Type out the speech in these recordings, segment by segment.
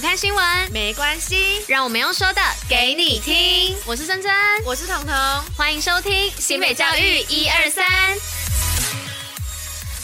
不看新闻没关系，让我们用说的给你听。我是珍珍，我是彤彤，欢迎收听新北教育一二三。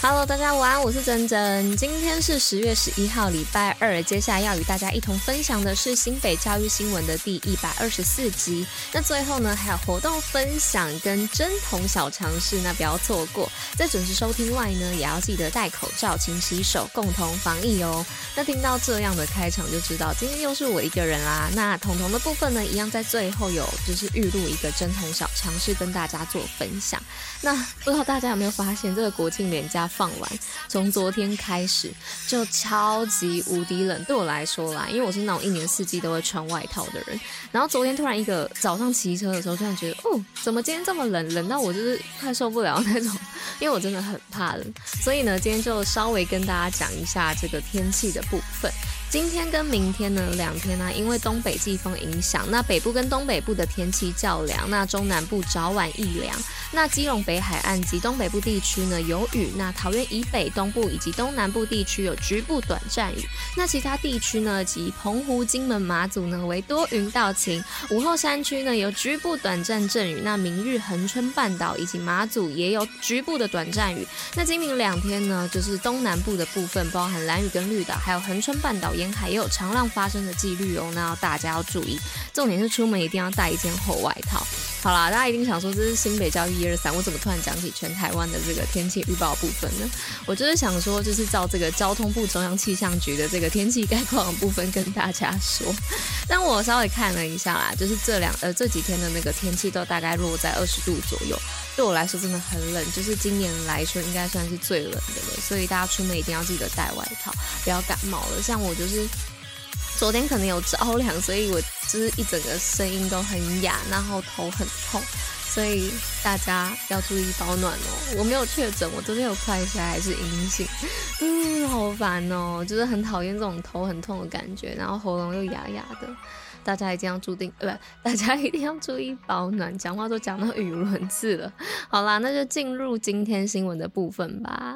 Hello，大家午安，我是珍珍。今天是十月十一号，礼拜二。接下来要与大家一同分享的是新北教育新闻的第一百二十四集。那最后呢，还有活动分享跟针筒小尝试，那不要错过。在准时收听外呢，也要记得戴口罩、勤洗手，共同防疫哦。那听到这样的开场，就知道今天又是我一个人啦。那彤彤的部分呢，一样在最后有就是预录一个针筒小尝试跟大家做分享。那不知道大家有没有发现，这个国庆连假。放完，从昨天开始就超级无敌冷，对我来说啦，因为我是那种一年四季都会穿外套的人。然后昨天突然一个早上骑车的时候，突然觉得，哦，怎么今天这么冷，冷到我就是快受不了那种，因为我真的很怕冷。所以呢，今天就稍微跟大家讲一下这个天气的部分。今天跟明天呢，两天呢、因为东北季风影响，那北部跟东北部的天气较凉，那中南部早晚易凉。那基隆北海岸及东北部地区呢有雨，那桃园以北、东部以及东南部地区有局部短暂雨。那其他地区呢及澎湖、金门、马祖呢为多云到晴。午后山区呢有局部短暂阵雨。那明日恒春半岛以及马祖也有局部的短暂雨。那今明两天呢，就是东南部的部分，包含蓝屿跟绿岛，还有恒春半岛。沿还有长浪发生的几率哦，那要大家要注意。重点是出门一定要带一件厚外套。好啦，大家一定想说，这是新北教育一二三，我怎么突然讲起全台湾的这个天气预报部分呢？我就是想说，就是照这个交通部中央气象局的这个天气概况部分跟大家说。但我稍微看了一下啦，就是这两呃这几天的那个天气都大概落在二十度左右，对我来说真的很冷，就是今年来说应该算是最冷的了。所以大家出门一定要记得带外套，不要感冒了。像我。就是昨天可能有着凉，所以我就是一整个声音都很哑，然后头很痛，所以大家要注意保暖哦。我没有确诊，我昨天有快筛还是阴性，嗯，好烦哦，就是很讨厌这种头很痛的感觉，然后喉咙又哑哑的。大家一定要注定，呃，不，大家一定要注意保暖。讲话都讲到语无伦次了。好啦，那就进入今天新闻的部分吧。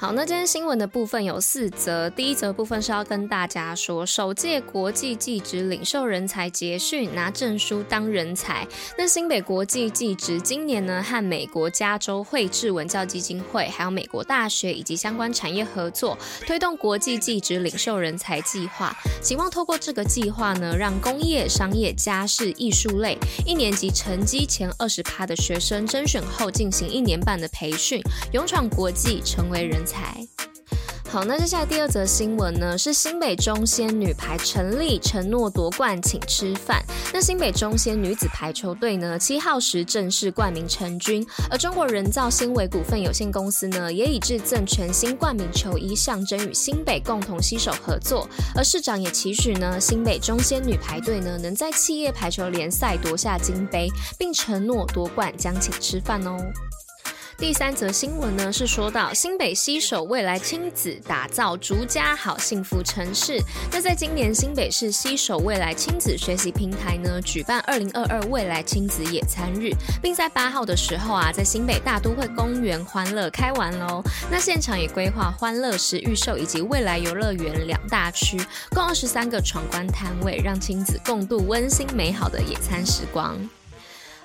好，那今天新闻的部分有四则。第一则部分是要跟大家说，首届国际技职领袖人才结训，拿证书当人才。那新北国际技职今年呢，和美国加州惠智文教基金会，还有美国大学以及相关产业合作，推动国际技职领袖人才计划，希望透过这个计划呢，让工业、商业、家事、艺术类一年级成绩前二十趴的学生甄选后进行一年半的培训，勇闯国际，成为人才。好，那接下来第二则新闻呢，是新北中仙女排成立，承诺夺冠请吃饭。那新北中仙女子排球队呢，七号时正式冠名成军，而中国人造纤维股份有限公司呢，也已致赠全新冠名球衣，象征与新北共同携手合作。而市长也期许呢，新北中仙女排队呢，能在企业排球联赛夺下金杯，并承诺夺冠将请吃饭哦。第三则新闻呢，是说到新北西首未来亲子，打造竹家好幸福城市。那在今年新北市西首未来亲子学习平台呢，举办二零二二未来亲子野餐日，并在八号的时候啊，在新北大都会公园欢乐开玩喽。那现场也规划欢乐食预售以及未来游乐园两大区，共二十三个闯关摊位，让亲子共度温馨美好的野餐时光。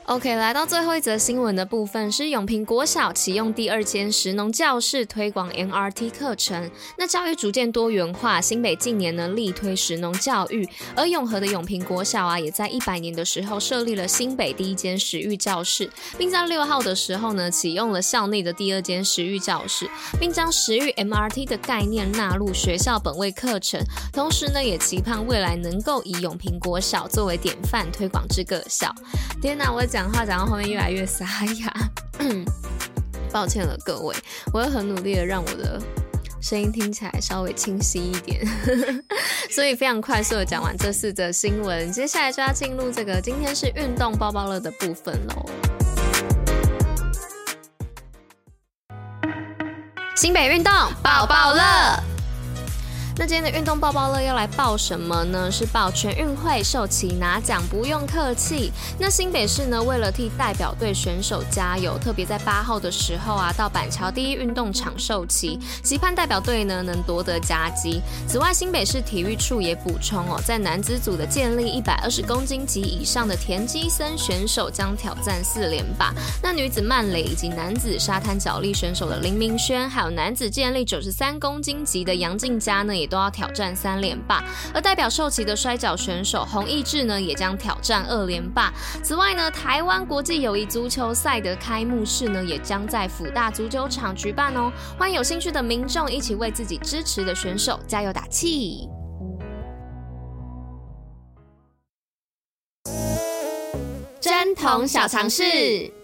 OK，来到最后一则新闻的部分是永平国小启用第二间食农教室，推广 MRT 课程。那教育逐渐多元化，新北近年呢力推食农教育，而永和的永平国小啊，也在一百年的时候设立了新北第一间食育教室，并在六号的时候呢启用了校内的第二间食育教室，并将食育 MRT 的概念纳入学校本位课程，同时呢也期盼未来能够以永平国小作为典范，推广至各校。天哪，我。讲话讲到后面越来越沙哑，抱歉了各位，我会很努力的让我的声音听起来稍微清晰一点，所以非常快速的讲完这四则新闻，接下来就要进入这个今天是运动报报乐的部分喽。新北运动爆爆乐。那今天的运动报报乐要来报什么呢？是报全运会授旗拿奖，不用客气。那新北市呢，为了替代表队选手加油，特别在八号的时候啊，到板桥第一运动场授旗，期盼代表队呢能夺得佳绩。此外，新北市体育处也补充哦，在男子组的健力一百二十公斤级以上的田基森选手将挑战四连霸。那女子曼蕾以及男子沙滩脚力选手的林明轩，还有男子健力九十三公斤级的杨静佳呢，也都要挑战三连霸。而代表受旗的摔角选手洪义志呢，也将挑战二连霸。此外呢，台湾国际友谊足球赛的开幕式呢，也将在辅大足球场举办哦。欢迎有兴趣的民众一起为自己支持的选手加油打气。针筒小尝试。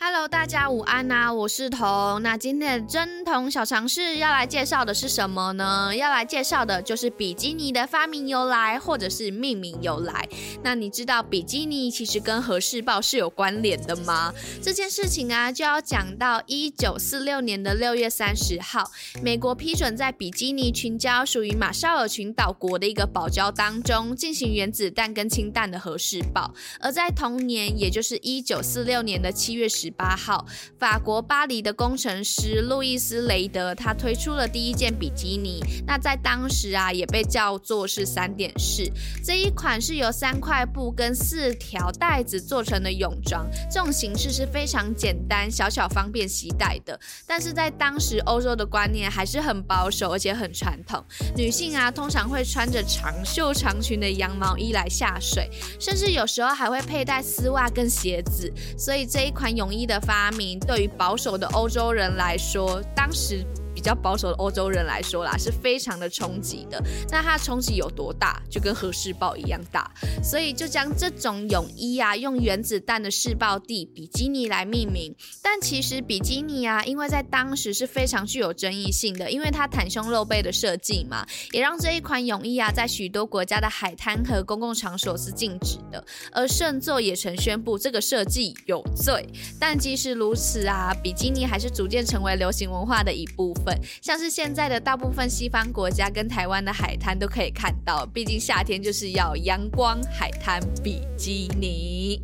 Hello，大家午安呐、我是童。那今天的真童小常识要来介绍的是什么呢？要来介绍的就是比基尼的发明由来，或者是命名由来。那你知道比基尼其实跟和氏爆是有关联的吗？这件事情啊，就要讲到一九四六年的六月三十号，美国批准在比基尼群礁属于马绍尔群岛国的一个堡礁当中进行原子弹跟氢弹的和氏爆。而在同年，也就是一九四六年的七月十。八号，法国巴黎的工程师路易斯雷德，他推出了第一件比基尼。那在当时啊，也被叫做是三点式。这一款是由三块布跟四条带子做成的泳装，这种形式是非常简单、小巧方便携带的。但是在当时欧洲的观念还是很保守，而且很传统。女性啊，通常会穿着长袖长裙的羊毛衣来下水，甚至有时候还会佩戴丝袜跟鞋子。所以这一款泳衣。一的发明对于保守的欧洲人来说，当时。比较保守的欧洲人来说啦，是非常的冲击的。那它冲击有多大？就跟和氏豹一样大。所以就将这种泳衣啊，用原子弹的试爆地比基尼来命名。但其实比基尼啊，因为在当时是非常具有争议性的，因为它袒胸露背的设计嘛，也让这一款泳衣啊，在许多国家的海滩和公共场所是禁止的。而圣座也曾宣布这个设计有罪。但即使如此啊，比基尼还是逐渐成为流行文化的一部分。像是现在的大部分西方国家跟台湾的海滩都可以看到，毕竟夏天就是要阳光海滩比基尼。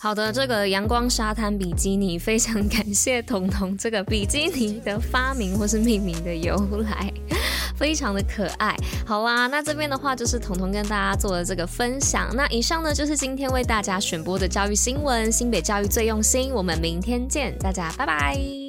好的，这个阳光沙滩比基尼，非常感谢彤彤这个比基尼的发明或是命名的由来，非常的可爱。好啦，那这边的话就是彤彤跟大家做的这个分享。那以上呢就是今天为大家选播的教育新闻，新北教育最用心。我们明天见，大家拜拜。